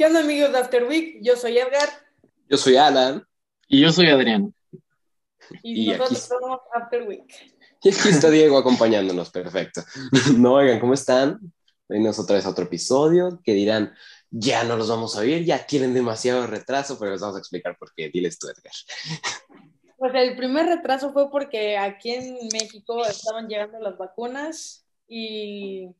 ¿Qué onda amigos de After Week? Yo soy Edgar. Yo soy Alan. Y yo soy Adrián. Y, Y nosotros aquí- somos After Week. Y aquí está Diego acompañándonos, perfecto. No, oigan, ¿cómo están? Venimos otra vez a otro episodio que dirán, ya no los vamos a ver, ya tienen demasiado retraso, pero les vamos a explicar por qué. Diles tú, Edgar. Pues el primer retraso fue porque aquí en México estaban llegando las vacunas y,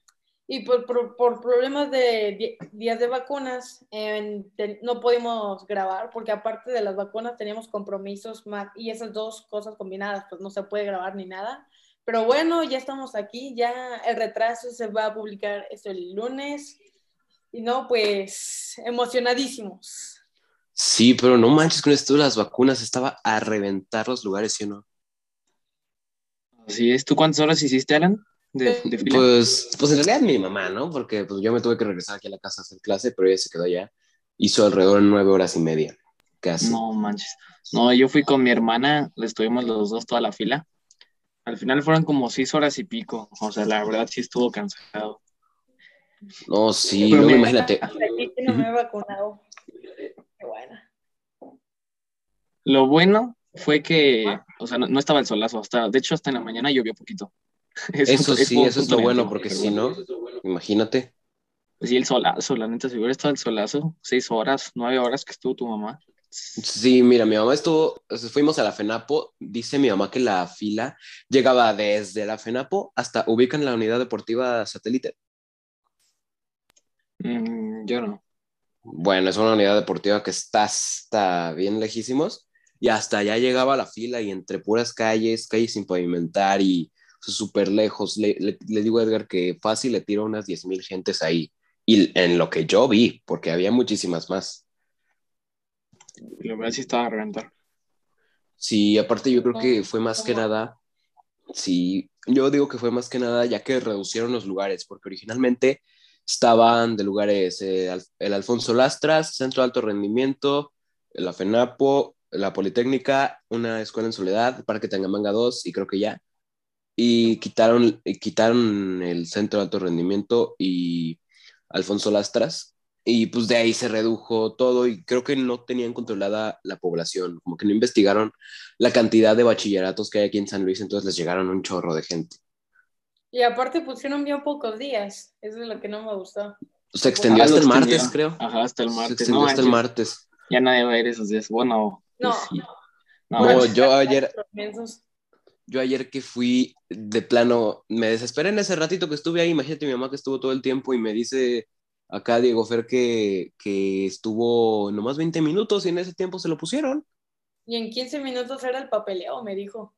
y por, por- por problemas de días de vacunas en- te- no pudimos grabar porque aparte de las vacunas teníamos compromisos más y esas dos cosas combinadas pues no se puede grabar ni nada. Pero bueno, ya estamos aquí, ya el retraso se va a publicar esto el lunes y no, pues emocionadísimos. Sí, pero no manches con esto de las vacunas, estaba a reventar los lugares, ¿sí o no? Así es. ¿Tú cuántas horas hiciste, Alan? De, de fila. Pues, pues en realidad mi mamá, ¿no? Porque pues, yo me tuve que regresar aquí a la casa a hacer clase, pero ella se quedó allá. Hizo alrededor de nueve horas y media, casi. No manches. No, yo fui con mi hermana, le estuvimos los dos toda la fila. Al final fueron como seis horas y pico. O sea, la verdad sí estuvo cansado. No, sí, Pero luego imagínate. Aquí no me he vacunado. Qué buena. Lo bueno fue que, o sea, no, no estaba el solazo. Hasta, de hecho, hasta en la mañana llovió poquito. Eso sí, fue un eso es lo bueno, porque si bueno. no, imagínate. Pues sí, el solazo, la neta, si hubiera estado el solazo, seis horas, nueve horas que estuvo tu mamá. Sí, mira, mi mamá estuvo, fuimos a la FENAPO, dice mi mamá que la fila llegaba desde la FENAPO hasta ubican la unidad deportiva satélite. Mm, yo no. Bueno, es una unidad deportiva que está hasta bien lejísimos y hasta allá llegaba la fila y entre puras calles, calles sin pavimentar y súper lejos. Le, le- le digo a Edgar que fácil le tiro unas 10 mil gentes ahí y en lo que yo vi, porque había muchísimas más. La verdad sí estaba a reventar. Sí, aparte yo creo que fue más que nada, sí, yo digo que fue más que nada ya que reducieron los lugares, porque originalmente estaban de lugares eh, el Alfonso Lastras, Centro de Alto Rendimiento, la FENAPO, la Politécnica, una escuela en Soledad, Parque Tangamanga 2 y creo que ya. Y quitaron, y quitaron el Centro de Alto Rendimiento y Alfonso Lastras. Y pues de ahí se redujo todo y creo que no tenían controlada la población, como que no investigaron la cantidad de bachilleratos que hay aquí en San Luis, entonces les llegaron un chorro de gente. Y aparte pusieron bien pocos días. Eso es lo que no me gustó. Se extendió Ah, hasta el martes, extendieron. creo. Ajá, hasta el Se martes. extendió No, hasta el manches, martes. Ya nadie va a ir esos días. Bueno, No. pues sí. No, No, yo ayer. Yo ayer que fui de plano, me desesperé en ese ratito que estuve ahí, imagínate mi mamá que estuvo todo el tiempo y me dice acá Diego Fer que, que estuvo nomás 20 minutos y en ese tiempo se lo pusieron. Y en 15 minutos era el papeleo, me dijo.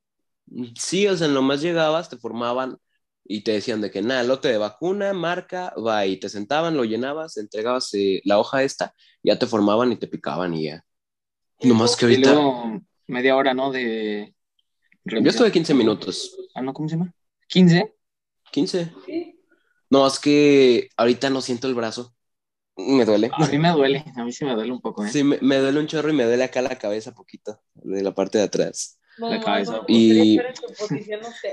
Sí, o sea, nomás llegabas, te formaban y te decían de que nada, lote de vacuna, marca, va, y te sentaban, lo llenabas, entregabas eh, la hoja esta, ya te formaban y te picaban y ya. Nomás que Y ahorita, luego media hora, ¿no? De. Yo estuve 15 minutos, Ah, no, ¿cómo se llama? ¿15? 15. Sí. No, es que ahorita no siento el brazo, me duele. A mí me duele, a mí sí me duele un poco, ¿eh? Sí, me, me duele un chorro y me duele acá la cabeza poquito, de la parte de atrás. No, La cabeza. no, Y-.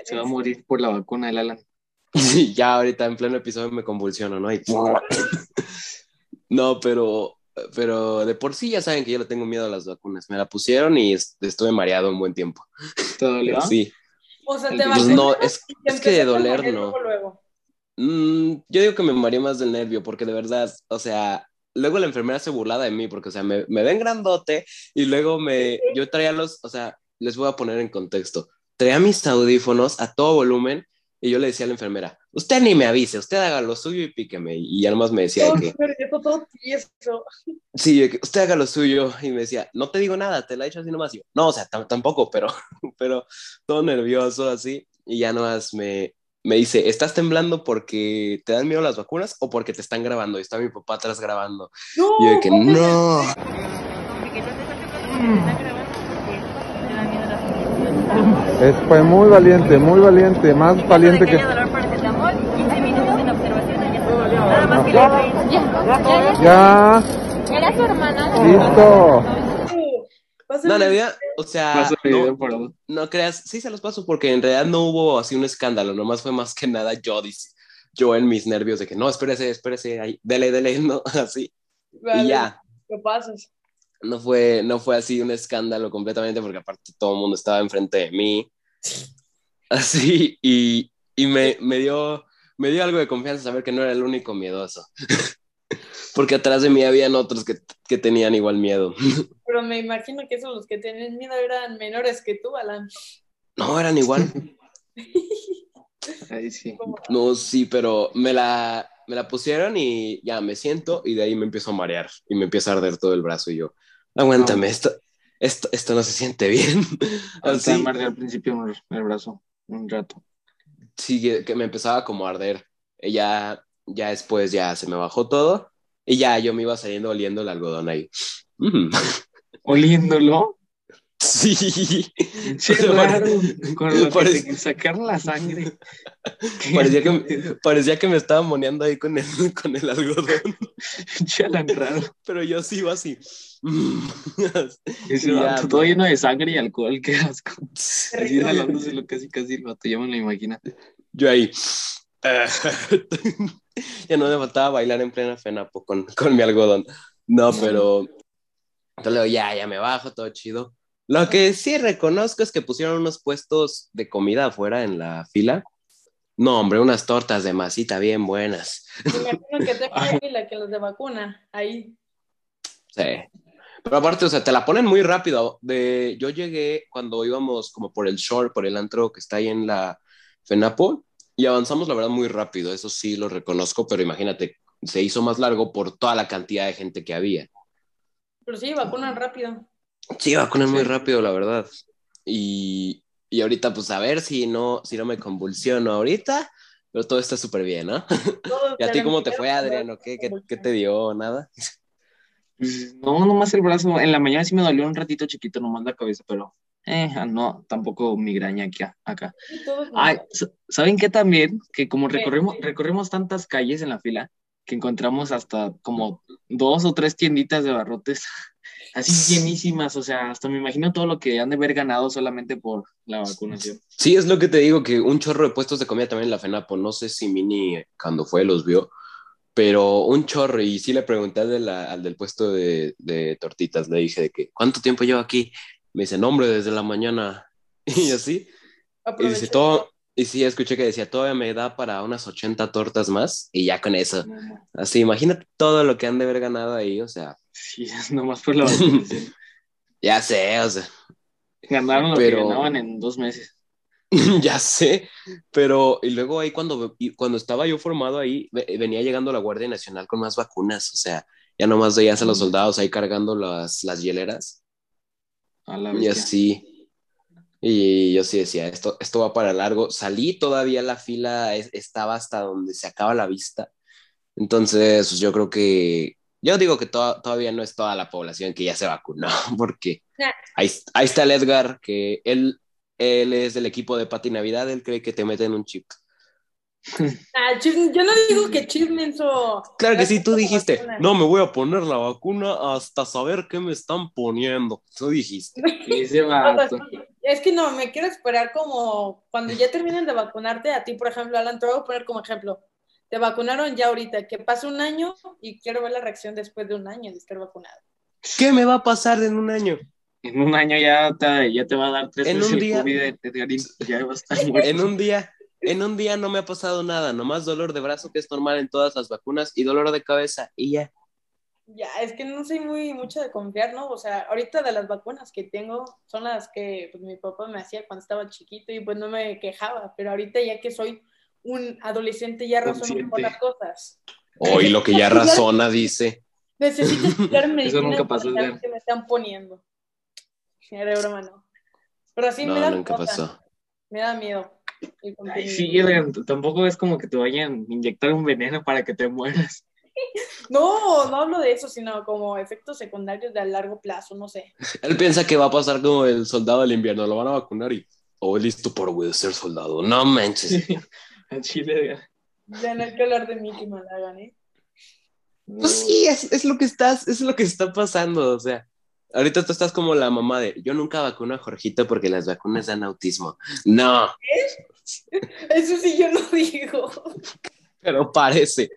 Se va a morir por la vacuna del Alan. Sí, ya ahorita en pleno episodio me convulsiono, ¿no? Y- No, pero, pero de por sí ya saben que yo le tengo miedo a las vacunas. Me la pusieron y est- estuve mareado un buen tiempo. ¿Te dolió? Sí. O sea, te Pues no, es, que de doler no. luego, luego. Mm, yo digo que me mareé más del nervio, porque de verdad, o sea, luego la enfermera se burlaba de mí, porque, o sea, me, me ven grandote y luego me, yo traía los, o sea, les voy a poner en contexto, traía mis audífonos a todo volumen y yo le decía a la enfermera, usted ni me avise, usted haga lo suyo y píqueme. Y ya nomás me decía que, todo tieso. sí, usted haga lo suyo. Y me decía, no te digo nada, te la he hecho así nomás. Y yo, no, o sea, tam- tampoco, pero, pero todo nervioso así. Y ya nomás me, me dice, ¿estás temblando porque te dan miedo las vacunas o porque te están grabando? Y está mi papá atrás grabando. No, Y yo de que, ¿cómo no. Es, fue muy valiente, muy valiente, más valiente que... dolor paracetamol, 15 minutos en observación y ya está. Nada más que le Ya, ya, Ya, Era su hermana. listo. No, la o sea, no, creas, sí se los paso porque en realidad no hubo así un escándalo, nomás fue más que nada yo, dice- yo en mis nervios de que no, espérese, espérese, ahí, dele, dele, no, así. Vale, Y ya, ¿Qué pasas? no fue, no fue así un escándalo completamente porque aparte todo el mundo estaba enfrente de mí. Así, y, y me, me, dio, me dio algo de confianza saber que no era el único miedoso. Porque atrás de mí habían otros que, que tenían igual miedo. Pero me imagino que esos los que tenían miedo eran menores que tú, Alan. No, eran igual. Ahí sí. No, sí, pero me la, me la pusieron y ya me siento y de ahí me empiezo a marear y me empieza a arder todo el brazo y yo, aguántame, esto, esto, esto no se siente bien. Así. Así, al principio el brazo un rato. Sí, que- me empezaba como a arder. Ya, ya después ya se me bajó todo y ya yo me iba saliendo oliendo el algodón ahí. Mm, Oliéndolo. Sí. Sí, raro. Con lo que parece- te sacaron la sangre. Parecía que, parecía que me estaba moneando ahí con el, con el algodón, Chalan raro. pero yo sí iba así. Ese vato, todo lleno de sangre y alcohol, qué asco. Sí. Así jalándoselo casi, casi el vato, ya me lo imagino. Yo ahí. ya no me faltaba bailar en plena FENAPO con, con mi algodón. No, pero. Entonces ya, ya me bajo, todo chido. Lo que sí reconozco es que pusieron unos puestos de comida afuera en la fila. No, hombre, unas tortas de masita bien buenas. Me imagino que te fila que los de vacuna. Ahí. Sí. Pero aparte, o sea, te la ponen muy rápido. De, yo llegué cuando íbamos como por el shore, por el antro que está ahí en la FENAPO, y avanzamos, la verdad, muy rápido. Eso sí lo reconozco, pero imagínate, se hizo más largo por toda la cantidad de gente que había. Pero sí, vacunan rápido. Sí, vacunan muy Sí. rápido, la verdad. Y, y ahorita, pues a ver si no, si no me convulsiono ahorita, pero todo está súper bien, ¿no? ¿Y a ti cómo te fue, Adriano? ¿Qué, qué, qué te dio? ¿Nada? Pues, No, nomás el brazo. En la mañana sí me dolió un ratito chiquito, nomás la cabeza, pero eh, no, tampoco migraña aquí, acá. Ay, sa- ¿saben qué también? Que como recorrimos, recorrimos tantas calles en la fila, que encontramos hasta como dos o tres tienditas de barrotes, así llenísimas, o sea, hasta me imagino todo lo que han de haber ganado solamente por la vacunación. Sí, es lo que te digo, que un chorro de puestos de comida también en la FENAPO. No sé si Mini cuando fue los vio, pero un chorro. Y sí le pregunté al, de la- al del puesto de, de tortitas, le dije de que, ¿cuánto tiempo llevo aquí? Me dice, no, hombre, desde la mañana. Y así. Y Aprovecho. dice, todo, y sí, escuché que decía, todavía me da para unas 80 tortas más. Y ya con eso. No. Así, imagínate todo lo que han de haber ganado ahí, o sea, Sí, nomás por la ya sé, o sea. Ganaron lo Pero- que ganaban en dos meses. ya sé, pero y luego ahí cuando, cuando estaba yo formado ahí, ve- venía llegando la Guardia Nacional con más vacunas, o sea, ya nomás veías a los soldados ahí cargando las, las hieleras A la y bestia. así. Y yo sí decía, esto, esto va para largo. Salí todavía la fila es- estaba hasta donde se acaba la vista. Entonces, pues, yo creo que, yo digo que to- todavía no es toda la población que ya se vacunó, porque ahí, ahí está el Edgar, que él, él es del equipo de Pati Navidad, él cree que te meten un chip. Ah, yo no digo que chismenso. Claro que sí, tú dijiste, vacuna. no me voy a poner la vacuna hasta saber qué me están poniendo. Tú dijiste. Es que no, me quiero esperar como cuando ya terminen de vacunarte, a ti, por ejemplo, Alan, te voy a poner como ejemplo. Te vacunaron ya ahorita, que pase un año y quiero ver la reacción después de un año de estar vacunado. ¿Qué me va a pasar en un año? En un año ya te, ya te va a dar tres En veces un el día- COVID, Edgarín. Ya va a estar muerto. En un día, en un día no me ha pasado nada, nomás dolor de brazo que es normal en todas las vacunas y dolor de cabeza y ya. Ya, es que no soy muy mucho de confiar, ¿no? O sea, ahorita de las vacunas que tengo son las que pues, mi papá me hacía cuando estaba chiquito y pues no me quejaba, pero ahorita ya que soy un adolescente ya razono mejor las cosas. Hoy lo que ya razona dice. Necesito estudiar medicina nunca pasó, saber Edgar. qué me están poniendo. Era broma, no. Pero sí me No, da nunca cosa, pasó. Me da miedo. Ay, sí, Edgar, tampoco es como que te vayan a inyectar un veneno para que te mueras. No, no hablo de eso, sino como efectos secundarios de a largo plazo, no sé. Él piensa que va a pasar como el soldado del invierno, lo van a vacunar y. Oh, listo por güey, ser soldado. No manches. Al chile, Edgar. Ya no hay que hablar de mí que me la hagan, ¿eh? Pues sí, es, es lo que estás, es lo que está pasando. O sea, ahorita tú estás como la mamá de yo nunca vacuno a Jorgito porque las vacunas dan autismo. No, Eso sí yo no digo. pero parece.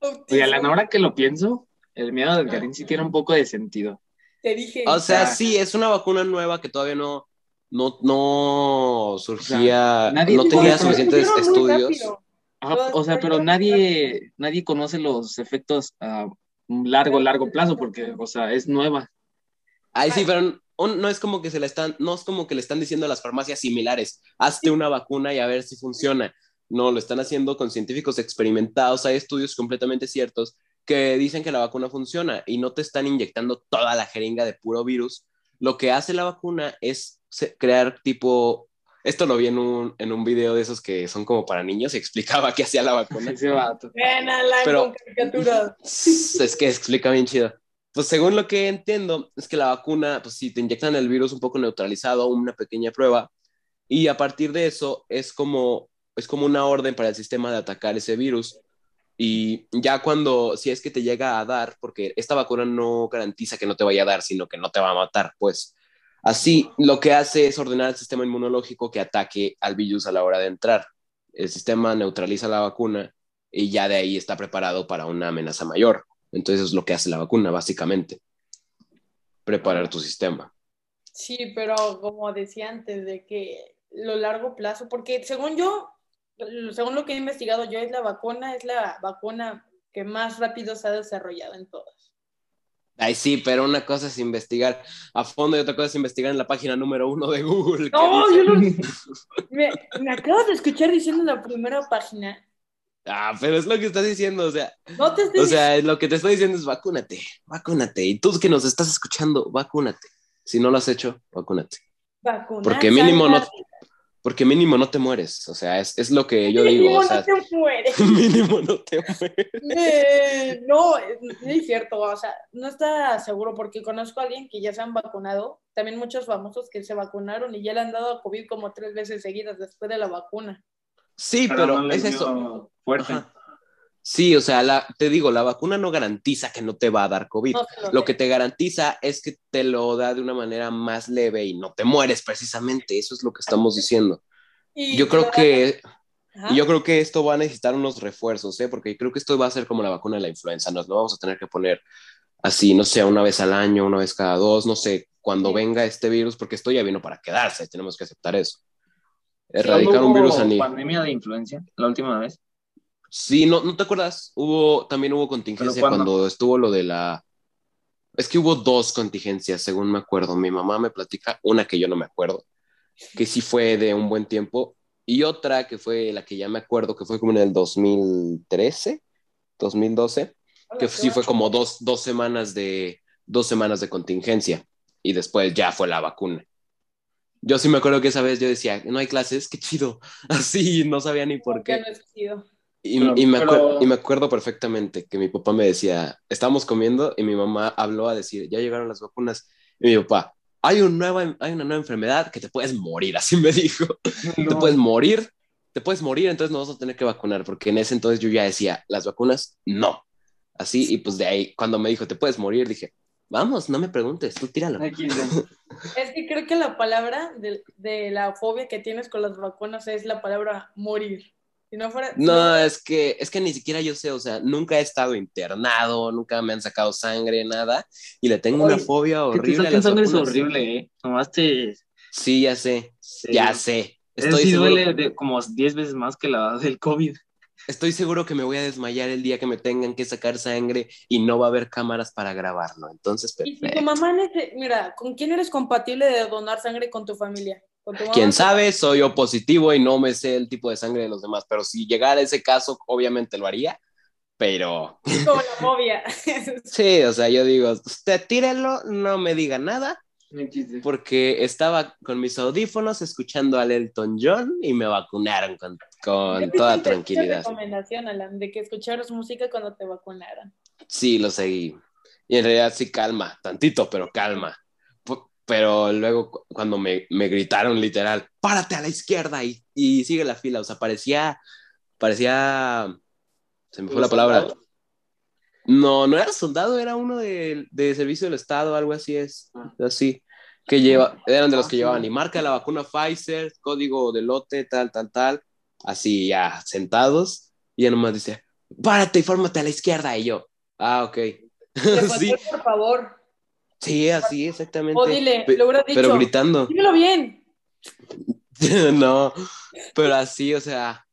Oye, Alan, ahora que lo pienso, El miedo del Karim sí tiene un poco de sentido. Te dije. O sea, sí, es una vacuna nueva que todavía no, no, no surgía, O sea, nadie no tenía suficientes estudios. Ajá, o sea, pero nadie, nadie conoce los efectos a largo, largo plazo porque, o sea, es nueva. Ay, sí, pero un- no es como que se le están, no es como que le están diciendo a las farmacias similares, hazte una vacuna y a ver si funciona. No, lo están haciendo con científicos experimentados, hay estudios completamente ciertos que dicen que la vacuna funciona y no te están inyectando toda la jeringa de puro virus. Lo que hace la vacuna es crear tipo, esto lo vi en un, en un video de esos que son como para niños y explicaba qué hacía la vacuna. Pero-. Es que explica bien chido. Pues según lo que entiendo, es que la vacuna, pues si te inyectan el virus un poco neutralizado, una pequeña prueba, y a partir de eso es como, es como una orden para el sistema de atacar ese virus. Y ya cuando, si es que te llega a dar, porque esta vacuna no garantiza que no te vaya a dar, sino que no te va a matar, pues así lo que hace es ordenar al sistema inmunológico que ataque al virus a la hora de entrar. El sistema neutraliza la vacuna y ya de ahí está preparado para una amenaza mayor. Entonces es lo que hace la vacuna, básicamente. Preparar tu sistema. Sí, pero como decía antes, de que lo largo plazo, porque según yo, según lo que he investigado yo, es la vacuna, es la vacuna que más rápido se ha desarrollado en todas. Ay, sí, pero una cosa es investigar a fondo y otra cosa es investigar en la página número uno de Google. No, yo no. Me, me acabas de escuchar diciendo en la primera página. Ah, pero es lo que estás diciendo, o sea, No te estoy o sea, lo que te estoy diciendo es vacúnate, vacúnate. Y tú que nos estás escuchando, vacúnate. Si no lo has hecho, vacúnate. vacunar, Porque mínimo no, porque mínimo no te mueres. O sea, es, es lo que yo digo. Mínimo O sea, no te mueres. mínimo no te mueres. Eh, no, no es cierto, o sea, no está seguro porque conozco a alguien que ya se han vacunado, también muchos famosos que se vacunaron y ya le han dado a COVID como tres veces seguidas después de la vacuna. Sí, pero, no es eso. Fuerte. Ajá. Sí, o sea, la, te digo, la vacuna no garantiza que no te va a dar COVID. No Lo que te garantiza es que te lo da de una manera más leve y no te mueres precisamente. Eso es lo que estamos diciendo. Y Yo creo que, Ajá. yo creo que esto va a necesitar unos refuerzos, ¿eh? Porque creo que esto va a ser como la vacuna de la influenza. Nos lo vamos a tener que poner así, no sé, una vez al año, una vez cada dos, no sé, cuando Sí. venga este virus, porque esto ya vino para quedarse. Tenemos que aceptar eso. ¿Cuándo Erradicar un virus a pandemia de influencia la última vez? Sí, no, ¿no te acuerdas? Hubo, también hubo contingencia cuando estuvo lo de la... Es que hubo dos contingencias, según me acuerdo. Mi mamá me platica una que yo no me acuerdo, que sí fue de un buen tiempo, y otra que fue la que ya me acuerdo, que fue como en el 2013, 2012, Hola, que sí fue como dos, dos semanas de dos semanas de contingencia, y después ya fue la vacuna. Yo sí me acuerdo que esa vez yo decía, no hay clases, qué chido. Así, no sabía ni por qué. no. Y, Pero- y me acuer- pero- y me acuerdo perfectamente que mi papá me decía, estábamos comiendo y mi mamá habló a decir, ya llegaron las vacunas. Y mi papá, hay, un nueva, hay una nueva enfermedad que te puedes morir, así me dijo. Te No. puedes morir, te puedes morir, entonces nos vamos a tener que vacunar, porque en ese entonces yo ya decía, las vacunas, no. Así, y pues de ahí, cuando me dijo, te puedes morir, dije, vamos, no me preguntes, tú tíralo. Aquí, Es que creo que la palabra de, de la fobia que tienes con las vacunas es la palabra morir. Si no fuera... No, es que, es que ni siquiera yo sé, o sea, nunca he estado internado, nunca me han sacado sangre, nada, y le tengo una fobia Que te horrible. a las sangre es horrible, ¿eh? Nomás te... Sí, ya sé, Sí. ya sé. Estoy sí duele de como 10 veces más que la del COVID. Estoy seguro que me voy a desmayar el día que me tengan que sacar sangre y no va a haber cámaras para grabarlo. Entonces, Y si tu perfecto. mamá, mira, ¿con quién eres compatible de donar sangre con tu familia? ¿Con tu mamá? Quién sabe, soy O positivo y no me sé el tipo de sangre de los demás, pero si llegara ese caso, obviamente lo haría. Pero Como la fobia. sí, o sea, yo digo, usted tírelo, no me diga nada, porque estaba con mis audífonos escuchando al Elton John y me vacunaron con, con toda tranquilidad. recomendación, Alan, de que escucharas música cuando te vacunaran. Sí, lo seguí. Y en realidad sí calma, tantito, pero calma. P- Pero luego cu- cuando me, me gritaron literal, párate a la izquierda y, y sigue la fila, o sea, parecía, parecía, se me fue la palabra. No, no era soldado, era uno de, de servicio del Estado, algo así es, Ah. así, que lleva, eran de los Ah, que sí. llevaban y marca la vacuna Pfizer, código de lote, tal, tal, tal, así ya sentados, y ya nomás dice, párate y fórmate a la izquierda, y yo, ah, ok. Sí, por favor. sí, así, exactamente. O dile, lo hubieras dicho. Pero gritando. Dímelo bien. no, pero así, o sea,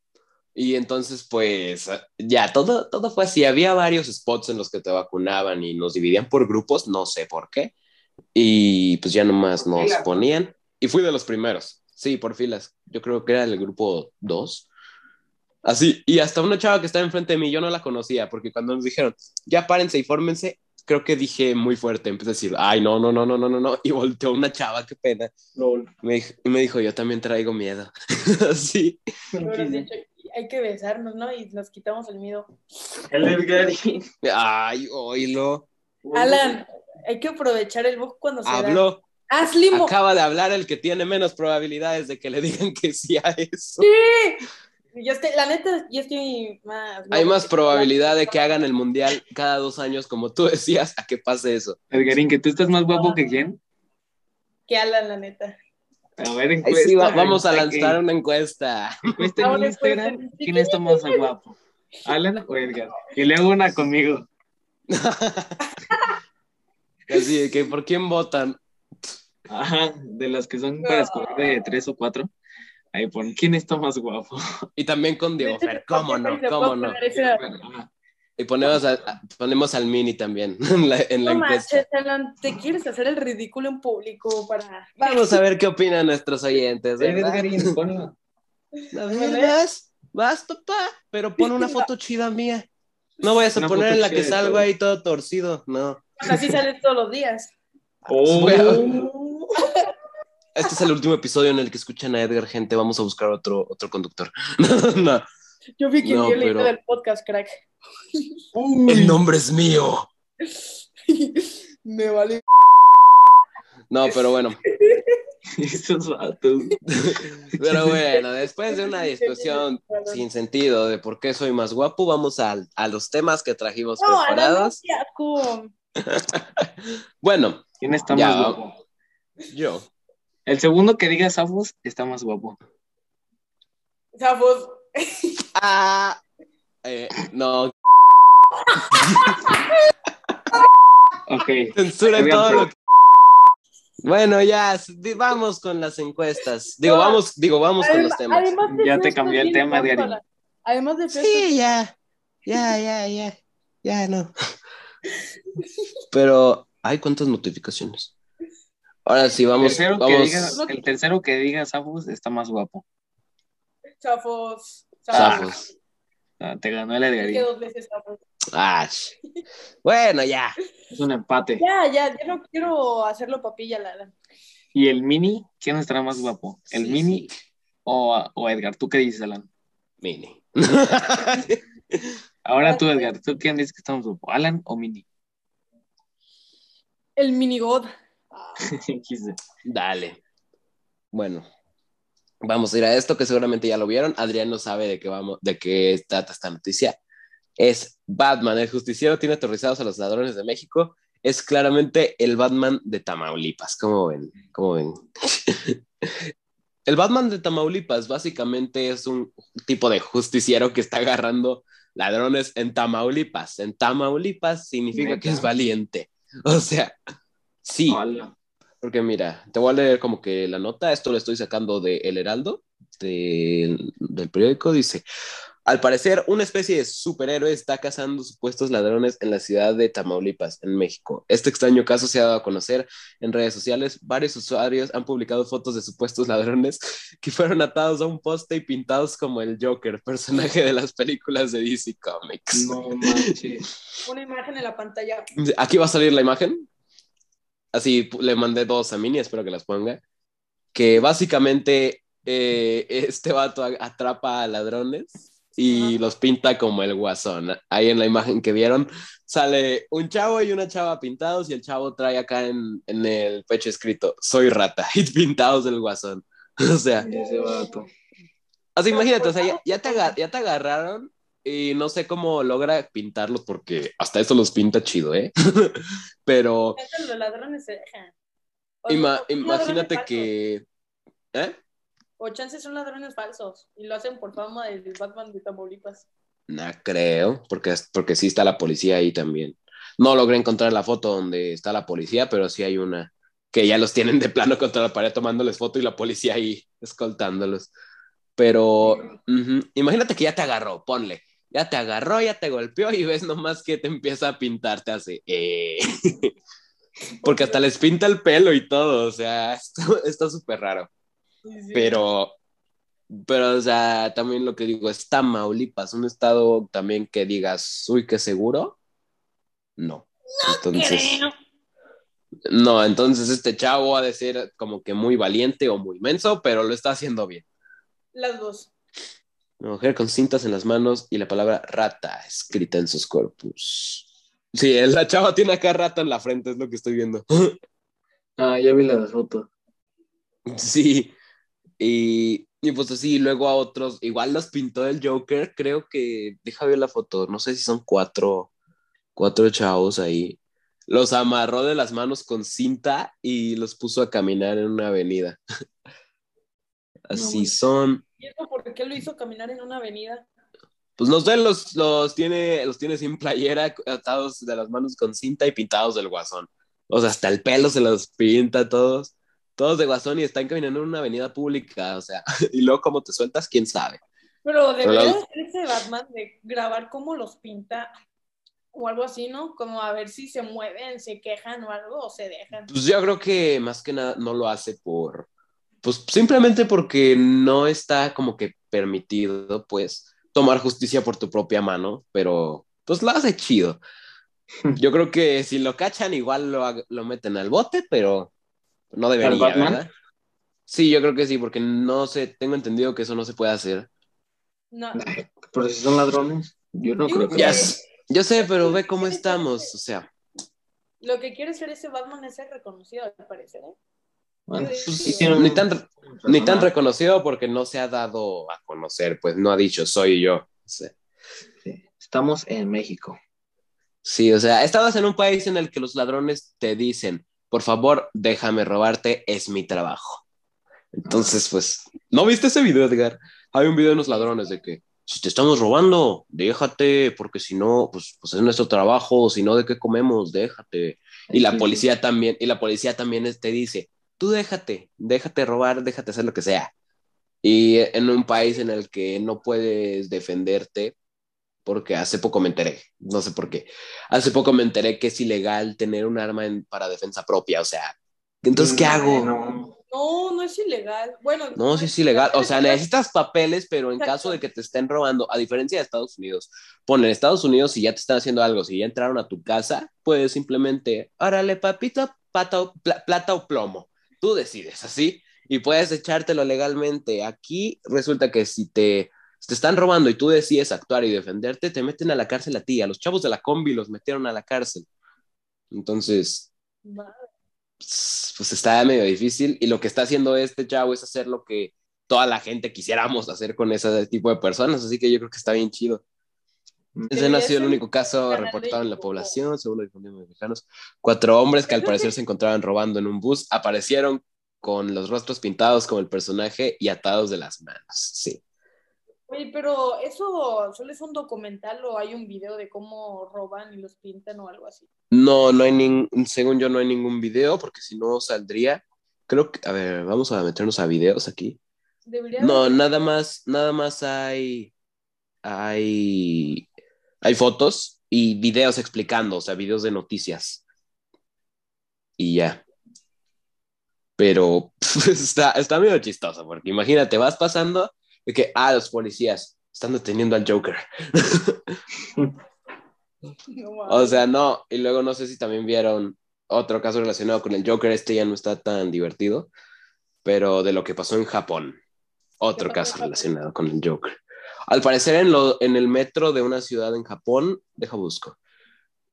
y entonces pues ya, todo, todo fue así, había varios spots en los que te vacunaban y nos dividían por grupos, no sé por qué, y pues ya nomás nos ponían, y fui de los primeros, sí, por filas, yo creo que era el grupo 2. Así, y hasta una chava que estaba enfrente de mí, yo no la conocía, porque cuando nos dijeron, ya párense y fórmense, creo que dije muy fuerte, empecé a decir, ay, no, no, no, no, no, no, no, y volteó una chava, qué pena. Lol. Me dijo, y me dijo, yo también traigo miedo. sí. Hay que besarnos, ¿no? Y nos quitamos el miedo. El Edgarín. Ay, oílo. Alan, hay que aprovechar el bug cuando se da. Habló. Haz limo. Acaba de hablar el que tiene menos probabilidades de que le digan que sí a eso. Sí. Yo estoy, la neta, yo estoy más. Hay más probabilidad de que hagan el mundial cada dos años, como tú decías, a que pase eso. Edgarín, que tú estás más guapo que quién. Que Alan, la neta. A ver, Ahí encuesta. sí, va- vamos a lanzar una encuesta. Encuesta en Ahora Instagram. encuesta. ¿Quién está más guapo? ¿Alan o Edgar? Y le hago una conmigo. Así de que, ¿por quién votan? Ajá, de las que son para escoger de tres o cuatro. Ahí pon, ¿quién está más guapo? Y también con Diego Fer, ¿cómo no? ¿Cómo no? Y ponemos, a- ponemos al Mini también en la, en la No encuesta. manches, te quieres hacer el ridículo en público para. Vamos a ver qué opinan nuestros oyentes. ¿verdad? Vas, vas, papá, pero pon una foto chida mía. No vayas a Una poner en la que salgo todo. ahí todo torcido, no. Así sales todos los días. Oh. Este es el último episodio en el que escuchan a Edgar, gente. Vamos a buscar otro, otro conductor. no, Yo vi que No, la pero- del podcast, crack. el nombre es mío. Me vale. No, pero bueno, Estos vatos. pero bueno, después de una discusión sin sentido de por qué soy más guapo, vamos a, a los temas que trajimos No, preparados. Bueno, ¿Quién está Ya. más guapo? yo. El segundo que diga Safos está más guapo. Zafos. Ah, eh, no, Ok. censuren Oigan, todo lo que... Bueno, ya, vamos con las encuestas. Digo, No. vamos, digo, vamos con los temas. Ya te cambié el tema. Alan. Además de Sí, ya, ya, ya, ya, ya, no. Pero, ay, ¿cuántas notificaciones? Ahora sí, El vamos, tercero, que el tercero que diga Safos está más guapo. Zafos. zafos. Ah, te ganó el dos veces zafos. Ah, bueno, ya. Es un empate. Ya, ya, ya no quiero hacerlo papilla, Alan. ¿Y el Mini? ¿Quién estará más guapo? ¿El Sí, Mini sí. O, o Edgar? ¿Tú qué dices, Alan? Mini. Ahora tú, Edgar. ¿Tú quién dices que está más guapo? ¿Alan o Mini? El minigod. Dale. Bueno, vamos a ir a esto que seguramente ya lo vieron. Adrián no sabe de qué vamos, de qué trata esta noticia. Es Batman, el justiciero tiene aterrorizados a los ladrones de México. Es claramente el Batman de Tamaulipas. ¿Cómo ven? ¿Cómo ven? el Batman de Tamaulipas básicamente es un tipo de justiciero que está agarrando ladrones en Tamaulipas. En Tamaulipas significa que es valiente. O sea, sí. Hola. Porque mira, te voy a leer como que la nota, esto lo estoy sacando de El Heraldo, de- del periódico, dice, al parecer una especie de superhéroe está cazando supuestos ladrones en la ciudad de Tamaulipas, en México. Este extraño caso se ha dado a conocer en redes sociales. Varios usuarios han publicado fotos de supuestos ladrones que fueron atados a un poste y pintados como el Joker, personaje de las películas de DC Comics. No manches. Una imagen en la pantalla. Aquí va a salir la imagen. Así le mandé dos a Mini, espero que las ponga. Que básicamente eh, este vato atrapa a ladrones y los pinta como el guasón. Ahí en la imagen que vieron sale un chavo y una chava pintados y el chavo trae acá en, en el pecho escrito soy rata y pintados del guasón. O sea, Ese vato. o sea, imagínate, o sea, ya, ya te aga- ya te agarraron y no sé cómo logra pintarlos porque hasta eso los pinta chido, ¿eh? Pero Los ladrones se dejan. Ima- imagínate que... ¿Eh? O chances son ladrones falsos y lo hacen por fama del Batman de Tamaulipas. No creo, porque, porque sí está la policía ahí también. No logré encontrar la foto donde está la policía, pero sí hay una que ya los tienen de plano contra la pared tomándoles foto y la policía ahí escoltándolos. Pero imagínate que ya te agarró, ponle, ya te agarró, ya te golpeó y ves nomás que te empieza a pintar, te hace, eh. porque hasta les pinta el pelo y todo, o sea, esto- está súper raro. Sí, sí. Pero, pero, o sea, también lo que digo, es Tamaulipas, un estado también que digas, uy, qué seguro. No. Entonces, Creo. no, entonces este chavo ha de ser como que muy valiente o muy menso, pero lo está haciendo bien. Las dos. Una mujer con cintas en las manos y la palabra rata escrita en sus corpus. Sí, la chava tiene acá rata en la frente, es lo que estoy viendo. Ah, ya vi la foto. Sí, y, y pues así, luego a otros, igual los pintó el Joker, creo que, deja ver la foto, no sé si son cuatro, cuatro chavos ahí. Los amarró de las manos con cinta y los puso a caminar en una avenida. Así No, son. ¿Y eso por qué lo hizo caminar en una avenida? Pues no sé, los, los, tiene, los tiene sin playera, atados de las manos con cinta y pintados del guasón. O sea, hasta el pelo se los pinta todos. Todos de guasón y están caminando en una avenida pública. O sea, y luego cómo te sueltas, quién sabe. Pero debería Pero- ser ese Batman de grabar cómo los pinta o algo así, ¿no? Como a ver si se mueven, se quejan o algo o se dejan. Pues yo creo que más que nada no lo hace por, pues simplemente porque no está como que permitido, pues, tomar justicia por tu propia mano, pero pues lo hace chido. Yo creo que si lo cachan igual lo, lo meten al bote, pero no debería? ¿verdad? Sí, yo creo que sí, porque no sé, tengo entendido que eso no se puede hacer. No. Pero si son ladrones, yo no creo que. Yo sé, pero ve cómo estamos, o sea, Lo que quiere ser ese Batman es ser reconocido, al parecer, ¿eh? Bueno, Pues, sí ni tan, ni tan personaje. reconocido porque no se ha dado a conocer, pues no ha dicho soy yo. Sí. Estamos en México. Sí, o sea, estabas en un país en el que los ladrones te dicen, por favor, déjame robarte, es mi trabajo. Entonces, pues, ¿no viste ese video, Edgar? Hay un video de unos ladrones de que, si te estamos robando, déjate, porque si no, pues, pues es nuestro trabajo, si no, ¿de qué comemos? Déjate. Y la policía también, y la policía también te dice, tú déjate, déjate robar, déjate hacer lo que sea. Y en un país en el que no puedes defenderte, porque hace poco me enteré, no sé por qué, hace poco me enteré que es ilegal tener un arma en- para defensa propia, o sea, entonces, ¿qué hago? No. No, no es ilegal. Bueno, No, sí es ilegal. O sea, necesitas papeles, pero en Exacto. caso de que te estén robando, a diferencia de Estados Unidos, pon en Estados Unidos, si ya te están haciendo algo, si ya entraron a tu casa, puedes simplemente, órale, pla- plata o plomo. Tú decides, así, y puedes echártelo legalmente. Aquí resulta que si te, te están robando y tú decides actuar y defenderte, te meten a la cárcel a ti. A los chavos de la combi los metieron a la cárcel. Entonces, pues está medio difícil y lo que está haciendo este chavo es hacer lo que toda la gente quisiéramos hacer con ese tipo de personas, así que yo creo que está bien chido. Ese no ha sido el único caso reportado en la población, según lo difundieron los mexicanos. Cuatro hombres que al parecer se encontraban robando en un bus aparecieron con los rostros pintados como el personaje y atados de las manos. Sí. Oye, pero eso solo es un documental o hay un video de cómo roban y los pintan o algo así. No, no hay ningún, según yo no hay ningún video porque si no saldría. Creo que, a ver, vamos a meternos a videos aquí. Debería No, nada más, nada más hay, hay, hay fotos y videos explicando, o sea, videos de noticias. Y ya. Pero está, está medio chistoso, porque imagínate, vas pasando de que, ah, los policías están deteniendo al Joker. O sea, no, y luego no sé si también vieron otro caso relacionado con el Joker, este ya no está tan divertido, pero de lo que pasó en Japón. Otro ¿Qué pasó caso relacionado con el Joker. Al parecer en, lo, en el metro de una ciudad en Japón, deja busco,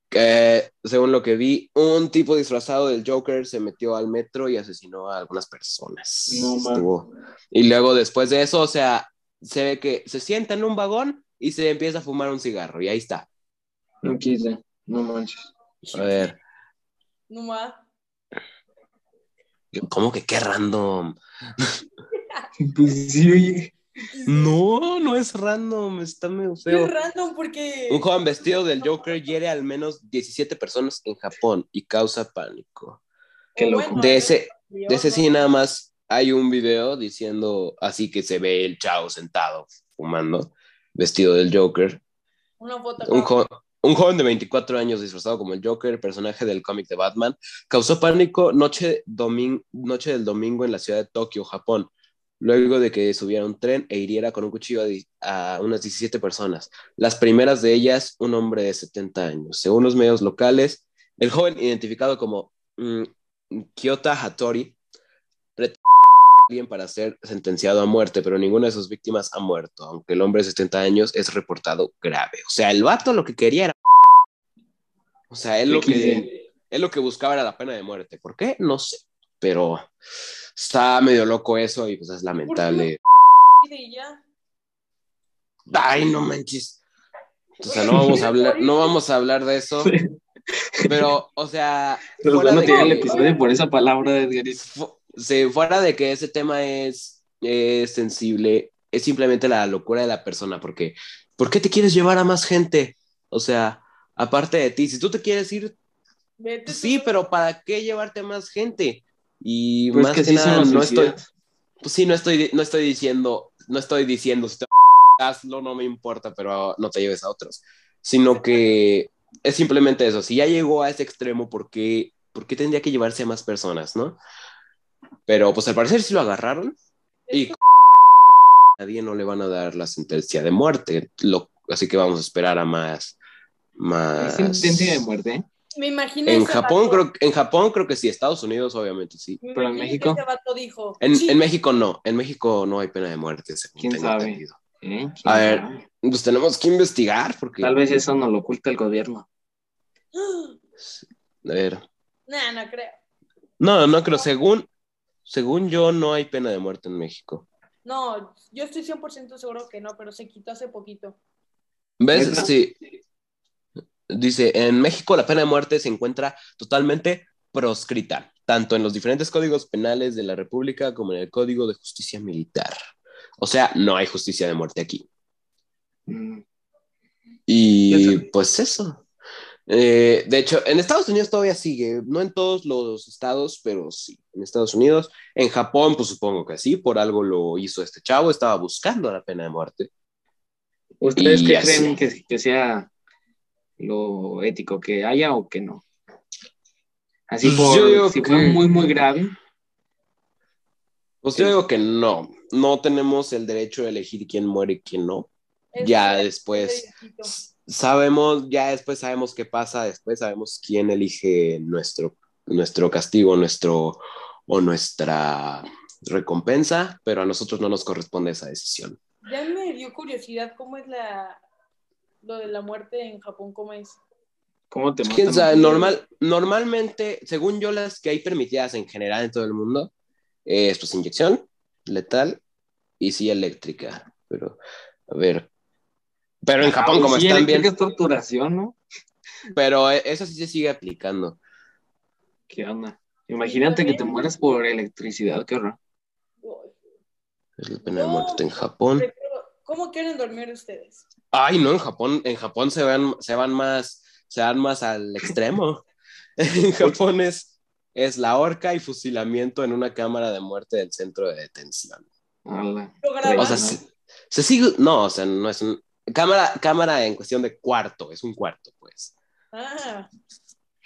que según lo que vi, un tipo disfrazado del Joker se metió al metro y asesinó a algunas personas. No, Y luego después de eso, o sea, se ve que se sienta en un vagón y se empieza a fumar un cigarro y ahí está. No quise. No manches. A ver. No más. ¿Cómo que qué random? Pues sí, oye. No, no es random, está medio Es feo. random porque. Un joven vestido del Joker hiere al menos 17 personas en Japón y causa pánico. Qué o loco. bueno, De ese, de ese sí nada más hay un video diciendo así que se ve el chavo sentado fumando, vestido del Joker. Una foto. Un, acá. jo- un joven de 24 años disfrazado como el Joker, personaje del cómic de Batman, causó pánico noche, noche del domingo en la ciudad de Tokio, Japón, luego de que subiera un tren e hiriera con un cuchillo a, unas 17 personas. Las primeras de ellas, un hombre de 70 años. Según los medios locales, el joven identificado como mm, Kyota Hattori a alguien para ser sentenciado a muerte, pero ninguna de sus víctimas ha muerto, aunque el hombre de 70 años es reportado grave. O sea, el vato lo que quería era... O sea, él lo que, él lo que buscaba era la pena de muerte. ¿Por qué? No sé, pero está medio loco eso y pues es lamentable. Ay, no manches. O sea, no vamos a hablar, no vamos a hablar de eso, pero, o sea, Pero fuera de tirar el que- episodio por esa palabra de Edgarito. fu- sí, fuera de que ese tema es, es sensible, es simplemente la locura de la persona, porque ¿por qué te quieres llevar a más gente? O sea, aparte de ti, si tú te quieres ir, Vete tú. sí, pero ¿para qué llevarte a más gente? Y Pues más que que, sí son nada, no estoy, pues sí, no estoy, no estoy diciendo, no estoy diciendo, si te hazlo, no me importa, pero no te lleves a otros, sino que es simplemente eso, si ya llegó a ese extremo, ¿por qué, por qué tendría que llevarse a más personas, no? Pero pues al parecer sí lo agarraron y a nadie no le van a dar la sentencia de muerte, lo, así que vamos a esperar a más, más... Es sentencia de muerte, ¿eh? Me imagino. En Japón, creo, en Japón creo que sí, Estados Unidos obviamente sí. me pero en México. Ese vato dijo. En, "Sí, en México no, en México no hay pena de muerte, según ¿Quién tengo sabe? entendido. ¿Eh? ¿Quién A ver. sabe? Pues tenemos que investigar porque... Tal vez eso nos lo oculta el gobierno. A ver. Nah, no creo. No, no creo. Según, según yo, no hay pena de muerte en México. No, yo estoy 100% seguro que no, pero se quitó hace poquito. ¿Ves? Sí. Dice, en México la pena de muerte se encuentra totalmente proscrita, tanto en los diferentes códigos penales de la República como en el Código de Justicia Militar. O sea, no hay justicia de muerte aquí. Mm, Y pues eso. Eh, de hecho, en Estados Unidos todavía sigue, no en todos los estados, pero sí, en Estados Unidos. En Japón, pues supongo que sí, por algo lo hizo este chavo, estaba buscando la pena de muerte. ¿Ustedes qué creen que, que sea lo ético, que haya o que no? Así Pues por yo digo si que- fue muy, muy grave. Pues yo digo que no, no tenemos el derecho de elegir quién muere y quién no. Es- Ya es- después sabemos, ya después sabemos qué pasa, después sabemos quién elige nuestro, nuestro castigo, nuestro o nuestra recompensa, pero a nosotros no nos corresponde esa decisión. Ya me dio curiosidad cómo es la lo de la muerte en Japón, cómo es. ¿Cómo te ¿Quién sabe? Normal, normalmente, según yo, las que hay permitidas en general en todo el mundo, es pues inyección letal y sí eléctrica. Pero, a ver. Pero en Japón, como sí, están bien, es torturación, ¿no? pero eh, eso sí se sigue aplicando. ¿Qué onda? Imagínate que te mueras por electricidad, qué horror. Es la pena de muerte en Japón. ¿Cómo quieren dormir ustedes? Ay, no, en Japón, en Japón se van, se van más, se van más al extremo. En Japón es, es la horca y fusilamiento en una cámara de muerte del centro de detención. Graban. O sea, se, se sigue, no, o sea, no es un, cámara, cámara en cuestión de cuarto, es un cuarto, pues. Ah,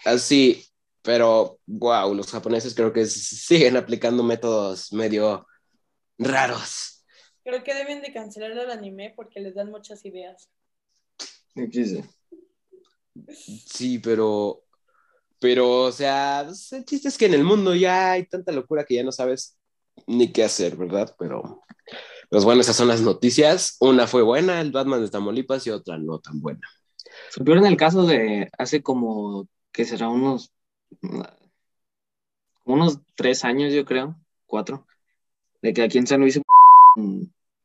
Así, pero, wow, los japoneses creo que siguen aplicando métodos medio raros. Creo que deben de cancelar el anime porque les dan muchas ideas. Sí, pero, pero, o sea, pues, el chiste es que en el mundo ya hay tanta locura que ya no sabes ni qué hacer, ¿verdad? Pero, pues bueno, esas son las noticias. Una fue buena, el Batman de Tamaulipas, y otra no tan buena. Supieron el caso de hace como, que será unos, unos tres años, yo creo, cuatro, de que aquí en San Luis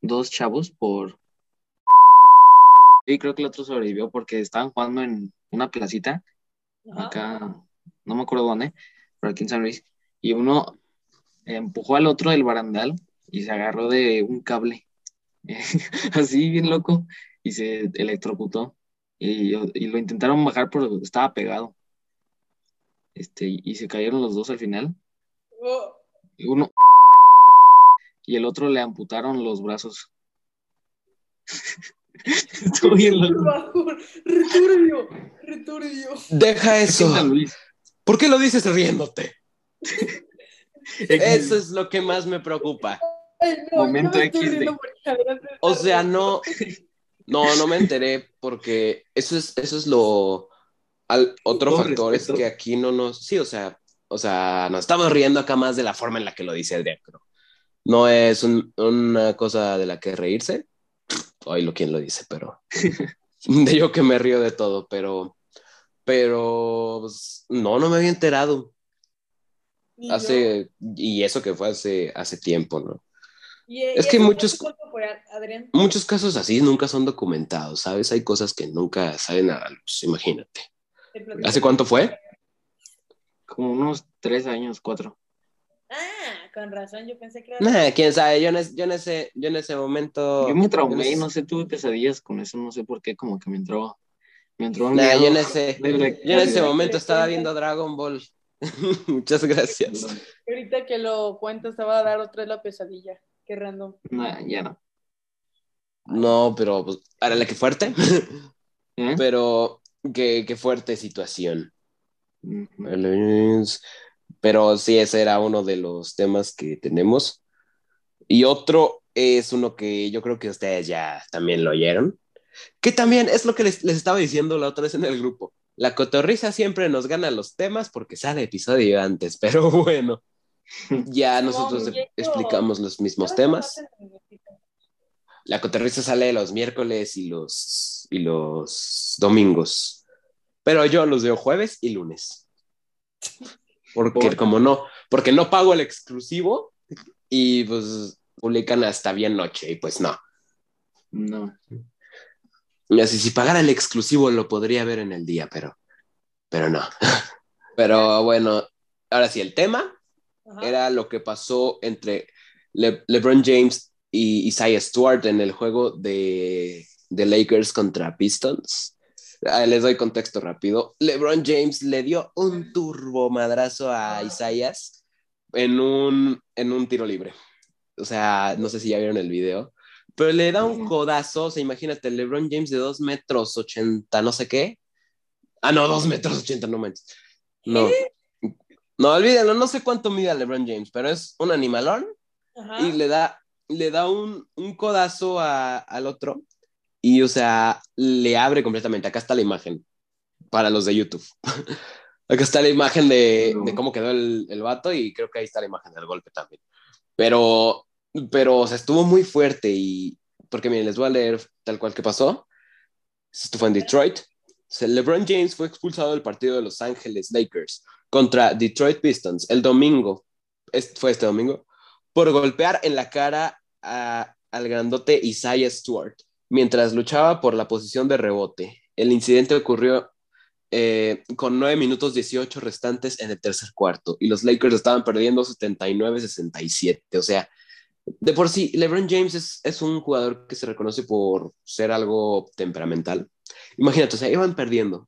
dos chavos por... Y creo que el otro sobrevivió porque estaban jugando en una placita, Ajá. acá, no me acuerdo dónde, pero aquí en San Luis, y uno empujó al otro del barandal y se agarró de un cable así bien loco, y se electrocutó. Y, y lo intentaron bajar, pero estaba pegado. Este, y se cayeron los dos al final. Oh, Y uno y el otro le amputaron los brazos. Estuvo bien por loco. favor, returbio, returbio. Deja eso. ¿Por qué lo dices riéndote? X. Eso es lo que más me preocupa. Ay, no, Momento porque Adrián se O sea, no, no, no me enteré porque eso es, eso es lo, al, otro factor es que aquí no nos, sí, o sea, o sea, nos estamos riendo acá más de la forma en la que lo dice Adrián, pero no es un- una cosa de la que reírse. Hoy lo quien lo dice, pero de yo que me río de todo, pero, pero pues, no, no me había enterado. Yo. Hace, y eso que fue hace, hace tiempo, ¿no? Y- es y que muchos-. Muchos casos así nunca son documentados, ¿sabes? Hay cosas que nunca salen a la luz, imagínate. ¿Hace cuánto fue? Como unos tres años, cuatro. Con razón, yo pensé que era. Nah, quién sabe, yo en, es- yo en ese, yo en ese momento. Yo me traumé, yo en no sé, tuve pesadillas con eso, no sé por qué, como que me entró, me entró un Nah, yo en ese, de yo en ese momento estaba viendo Dragon Ball. Muchas gracias. Ahorita que lo cuentas, te va a dar otra vez la pesadilla. Qué random. Nah, ya no. No, pero pues, ahora la que fuerte, ¿Eh? pero qué, qué fuerte situación. Ujú. Pero sí, ese era uno de los temas que tenemos. Y otro es uno que yo creo que ustedes ya también lo oyeron, que también es lo que les, les estaba diciendo la otra vez en el grupo. La cotorriza siempre nos gana los temas porque sale episodio antes, pero bueno, ya nosotros No, explicamos los mismos temas. La cotorriza sale los miércoles y los, y los domingos. Pero yo los veo jueves y lunes. Porque ¿Por? como no, porque no pago el exclusivo y pues publican hasta bien noche y pues no. No. Y así si pagara el exclusivo lo podría ver en el día, pero, pero no. Pero bueno, ahora sí, el tema Ajá. era lo que pasó entre Le- LeBron James y Isaiah Stewart en el juego de, de Lakers contra Pistons. Ah, les doy contexto rápido. LeBron James le dio un turbo madrazo a Isaiah en un, en un tiro libre. O sea, no sé si ya vieron el video, pero le da un codazo. O sea, imagínate, LeBron James de 2 metros 80, no sé qué. Ah, no, 2 metros 80, no manches. No. No, olvídenlo, no sé cuánto mide LeBron James, pero es un animalón Ajá. y le da, le da un, un codazo a- al otro y, o sea, le abre completamente. Acá está la imagen para los de YouTube. Acá está la imagen de, de cómo quedó el, el vato y creo que ahí está la imagen del golpe también. Pero, pero, o sea, estuvo muy fuerte y, porque miren, les voy a leer tal cual que pasó. Esto fue en Detroit. LeBron James fue expulsado del partido de Los Ángeles Lakers contra Detroit Pistons el domingo, fue este domingo, por golpear en la cara a- al grandote Isaiah Stewart mientras luchaba por la posición de rebote. El incidente ocurrió eh, con 9 minutos 18 restantes en el tercer cuarto y los Lakers estaban perdiendo 79-67. O sea, de por sí, LeBron James es, es un jugador que se reconoce por ser algo temperamental. Imagínate, o sea, iban perdiendo.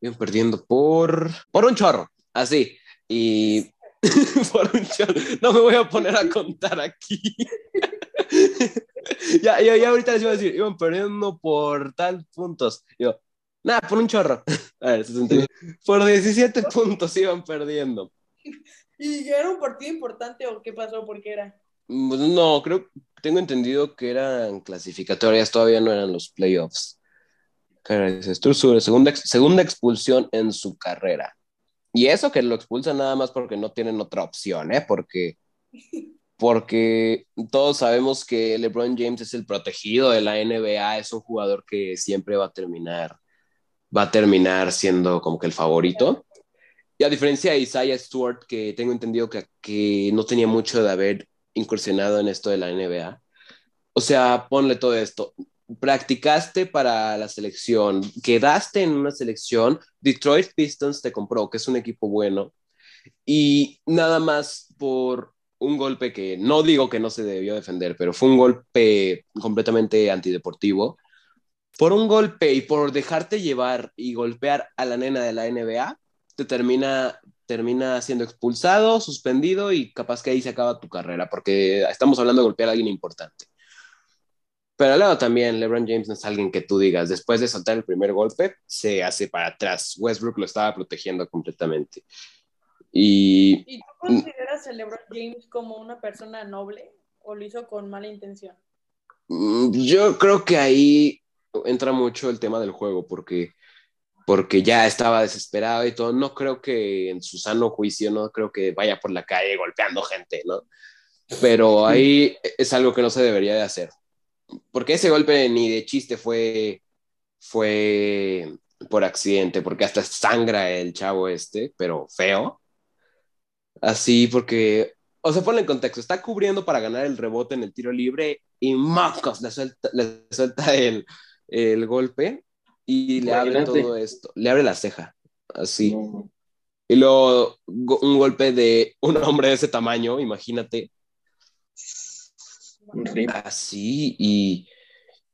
Iban perdiendo por, por un chorro, así. Y por un chorro. No me voy a poner a contar aquí. ya, ya, ya ahorita les iba a decir, iban perdiendo por tal puntos. Yo, nada, por un chorro. A ver, 61. Por 17 puntos iban perdiendo. ¿Y era un partido importante o qué pasó? ¿Por qué era? Pues No, creo, tengo entendido que eran clasificatorias, todavía no eran los playoffs. Segunda, segunda expulsión en su carrera. Y eso que lo expulsan nada más porque no tienen otra opción, ¿eh? Porque, porque todos sabemos que LeBron James es el protegido de la NBA, es un jugador que siempre va a terminar, va a terminar siendo como que el favorito. Y a diferencia de Isaiah Stewart, que tengo entendido que, que no tenía mucho de haber incursionado en esto de la NBA. O sea, ponle todo esto. Practicaste para la selección, quedaste en una selección, Detroit Pistons te compró, que es un equipo bueno, y nada más por un golpe que no digo que no se debió defender, pero fue un golpe completamente antideportivo. Por un golpe y por dejarte llevar y golpear a la nena de la NBA, te termina, termina siendo expulsado, suspendido y capaz que ahí se acaba tu carrera, porque estamos hablando de golpear a alguien importante. Pero luego también LeBron James no es alguien que tú digas, después de saltar el primer golpe, se hace para atrás. Westbrook lo estaba protegiendo completamente. Y, ¿Y tú consideras a LeBron James como una persona noble o lo hizo con mala intención? mm, yo creo que ahí entra mucho el tema del juego, porque, porque ya estaba desesperado y todo. No creo que en su sano juicio, no creo que vaya por la calle golpeando gente, ¿no? Pero ahí es algo que no se debería de hacer. Porque ese golpe ni de chiste fue, fue por accidente, porque hasta sangra el chavo este, pero feo. Así, porque, o sea, ponle en contexto, está cubriendo para ganar el rebote en el tiro libre y Marcos le suelta, le suelta el, el golpe y le abre todo esto, le abre la ceja, así. No, Y luego go- un golpe de un hombre de ese tamaño, imagínate, así y,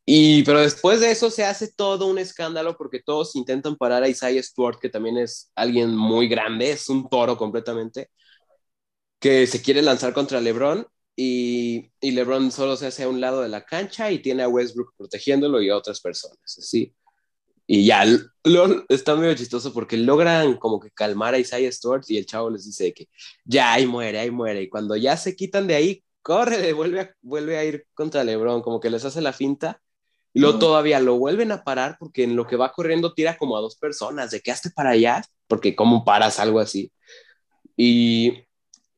y pero después de eso se hace todo un escándalo porque todos intentan parar a Isaiah Stewart, que también es alguien muy grande, es un toro completamente, que se quiere lanzar contra LeBron y, y LeBron solo se hace a un lado de la cancha y tiene a Westbrook protegiéndolo y a otras personas, así. Y ya, lo, está medio chistoso porque logran como que calmar a Isaiah Stewart y el chavo les dice que ya, ahí muere, ahí muere. Y cuando ya se quitan de ahí, corre, vuelve a, vuelve a ir contra LeBron, como que les hace la finta. Y luego todavía lo vuelven a parar porque en lo que va corriendo tira como a dos personas, de que hazte para allá, porque cómo paras algo así. Y,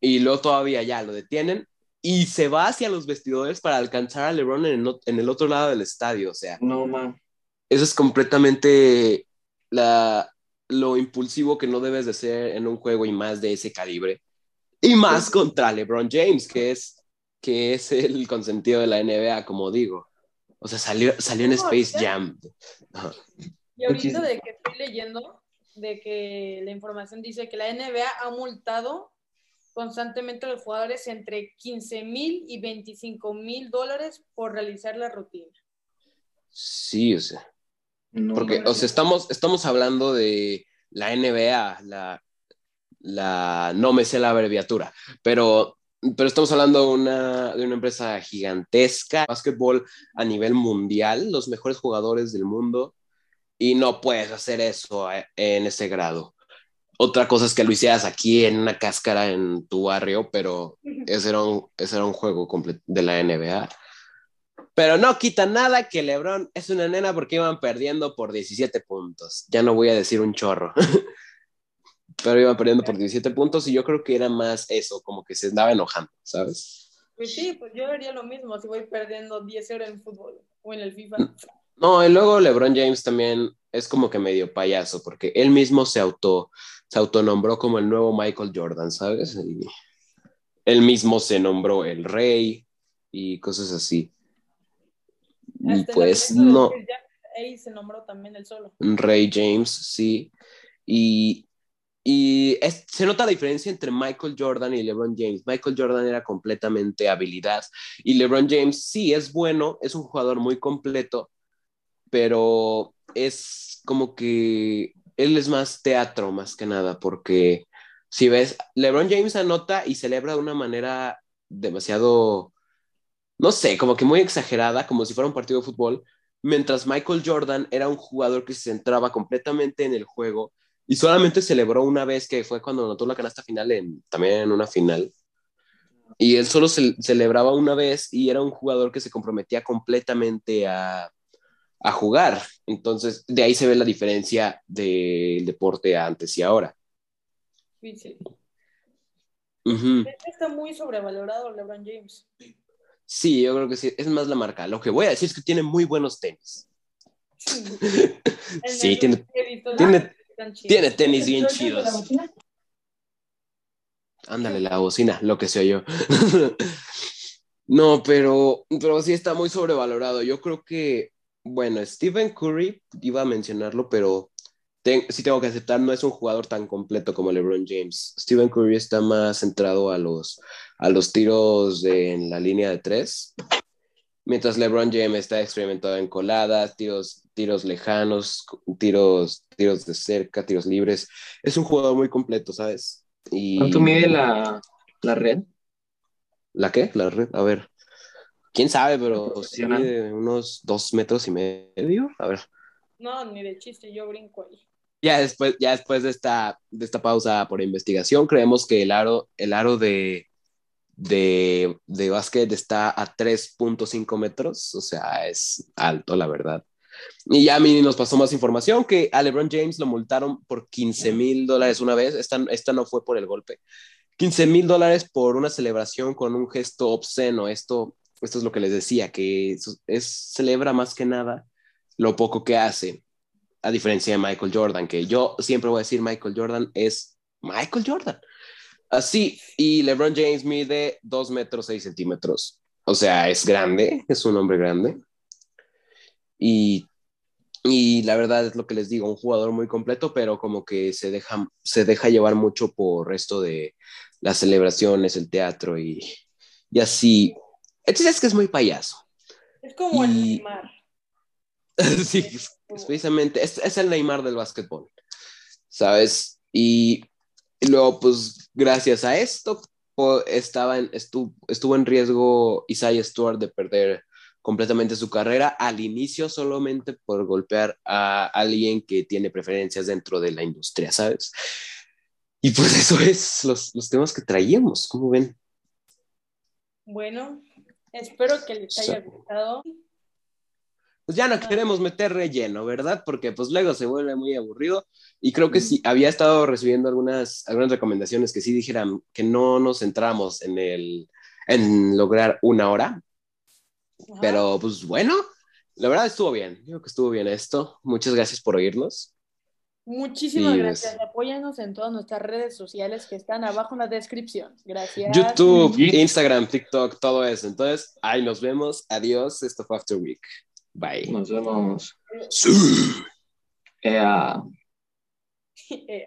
y luego todavía ya lo detienen y se va hacia los vestidores para alcanzar a LeBron en el, en el otro lado del estadio. O sea, No, man. eso es completamente la, lo impulsivo que no debes de ser en un juego y más de ese calibre. Y más contra LeBron James, que es, que es el consentido de la NBA, como digo. O sea, salió, salió en No, Space ya. Jam. Y ahorita de que estoy leyendo, de que la información dice que la NBA ha multado constantemente a los jugadores entre 15 mil y 25 mil dólares por realizar la rutina. Sí, o sea. No, Porque, o sea, estamos, estamos hablando de la NBA, la, la, no me sé la abreviatura, pero, pero estamos hablando de una, de una empresa gigantesca, básquetbol a nivel mundial, los mejores jugadores del mundo, y no puedes hacer eso eh, en ese grado. Otra cosa es que lo hicieras aquí en una cáscara en tu barrio, pero ese era un, ese era un juego de la NBA. Pero no quita nada que LeBron es una nena porque iban perdiendo por 17 puntos. Ya no voy a decir un chorro. Pero iban perdiendo por 17 puntos y yo creo que era más eso, como que se andaba enojando, ¿sabes? Pues sí, pues yo haría lo mismo si voy perdiendo 10-0 en fútbol o en el FIFA. No, y luego LeBron James también es como que medio payaso porque él mismo se auto se autonombró como el nuevo Michael Jordan, ¿sabes? Y él mismo se nombró el rey y cosas así. Y Hasta pues no. Ahí se nombró también el solo. Ray James, sí. Y, y es- se nota la diferencia entre Michael Jordan y LeBron James. Michael Jordan era completamente habilidad y LeBron James sí es bueno, es un jugador muy completo, pero es como que él es más teatro más que nada, porque si ves, LeBron James anota y celebra de una manera demasiado, no sé, como que muy exagerada, como si fuera un partido de fútbol, mientras Michael Jordan era un jugador que se centraba completamente en el juego y solamente celebró una vez que fue cuando anotó la canasta final en, también en una final. Y él solo ce- celebraba una vez y era un jugador que se comprometía completamente a, a jugar. Entonces, de ahí se ve la diferencia del deporte antes y ahora. Sí, sí. Está muy sobrevalorado LeBron James. Sí, yo creo que sí, es más la marca. Lo que voy a decir es que tiene muy buenos tenis. En Sí, tiene- tiene-. Tiene tenis bien chidos. Ándale, la bocina, lo que se oyó. no, pero, pero sí está muy sobrevalorado. Yo creo que, bueno, Stephen Curry, iba a mencionarlo, pero te- sí tengo que aceptar, no es un jugador tan completo como LeBron James. Stephen Curry está más centrado a los, a los tiros de- en la línea de tres, mientras LeBron James está experimentado en coladas, tiros, tiros lejanos, tiros, tiros de cerca, tiros libres. Es un jugador muy completo, ¿sabes? Y... ¿Cuánto mide la, la red? ¿La qué? La red, a ver. ¿Quién sabe? Pero sí unos dos metros y medio. A ver. No, ni de chiste, yo brinco ahí. Ya después, ya después de, esta, de esta pausa por investigación, creemos que el aro, el aro de, de, de básquet está a 3.5 metros, o sea, es alto, la verdad. Y ya Mini nos pasó más información que a LeBron James lo multaron por 15 mil dólares una vez. Esta, esta no fue por el golpe. 15 mil dólares por una celebración con un gesto obsceno. Esto, esto es lo que les decía, que es, celebra más que nada lo poco que hace a diferencia de Michael Jordan, que yo siempre voy a decir Michael Jordan es Michael Jordan. Así, y LeBron James mide 2 metros 6 centímetros. O sea, es grande, es un hombre grande. Y, y la verdad es lo que les digo, un jugador muy completo, pero como que se deja, se deja llevar mucho por esto de las celebraciones, el teatro y, y así. Entonces es que es muy payaso. Es como el Neymar. sí, es, es precisamente, es, es el Neymar del básquetbol, ¿sabes? Y, y luego, pues, gracias a esto, estaba en, estuvo, estuvo en riesgo Isaiah Stewart de perder completamente su carrera al inicio solamente por golpear a alguien que tiene preferencias dentro de la industria, ¿sabes? Y pues eso es los, los temas que traíamos, ¿cómo ven? Bueno, espero que les haya gustado. pues ya no queremos meter relleno, ¿verdad? Porque pues luego se vuelve muy aburrido y creo que sí, había estado recibiendo algunas, algunas recomendaciones que sí dijeran que no nos centramos en, el, en lograr una hora, Ajá. pero pues bueno, la verdad estuvo bien, digo que estuvo bien esto, muchas gracias por oírnos. Muchísimas Sí, gracias. pues. Apóyanos en todas nuestras redes sociales que están abajo en la descripción. Gracias. YouTube. Instagram, TikTok, todo eso, entonces ahí nos vemos, adiós, esto fue After Week, bye. Nos vemos. Sí. Ea.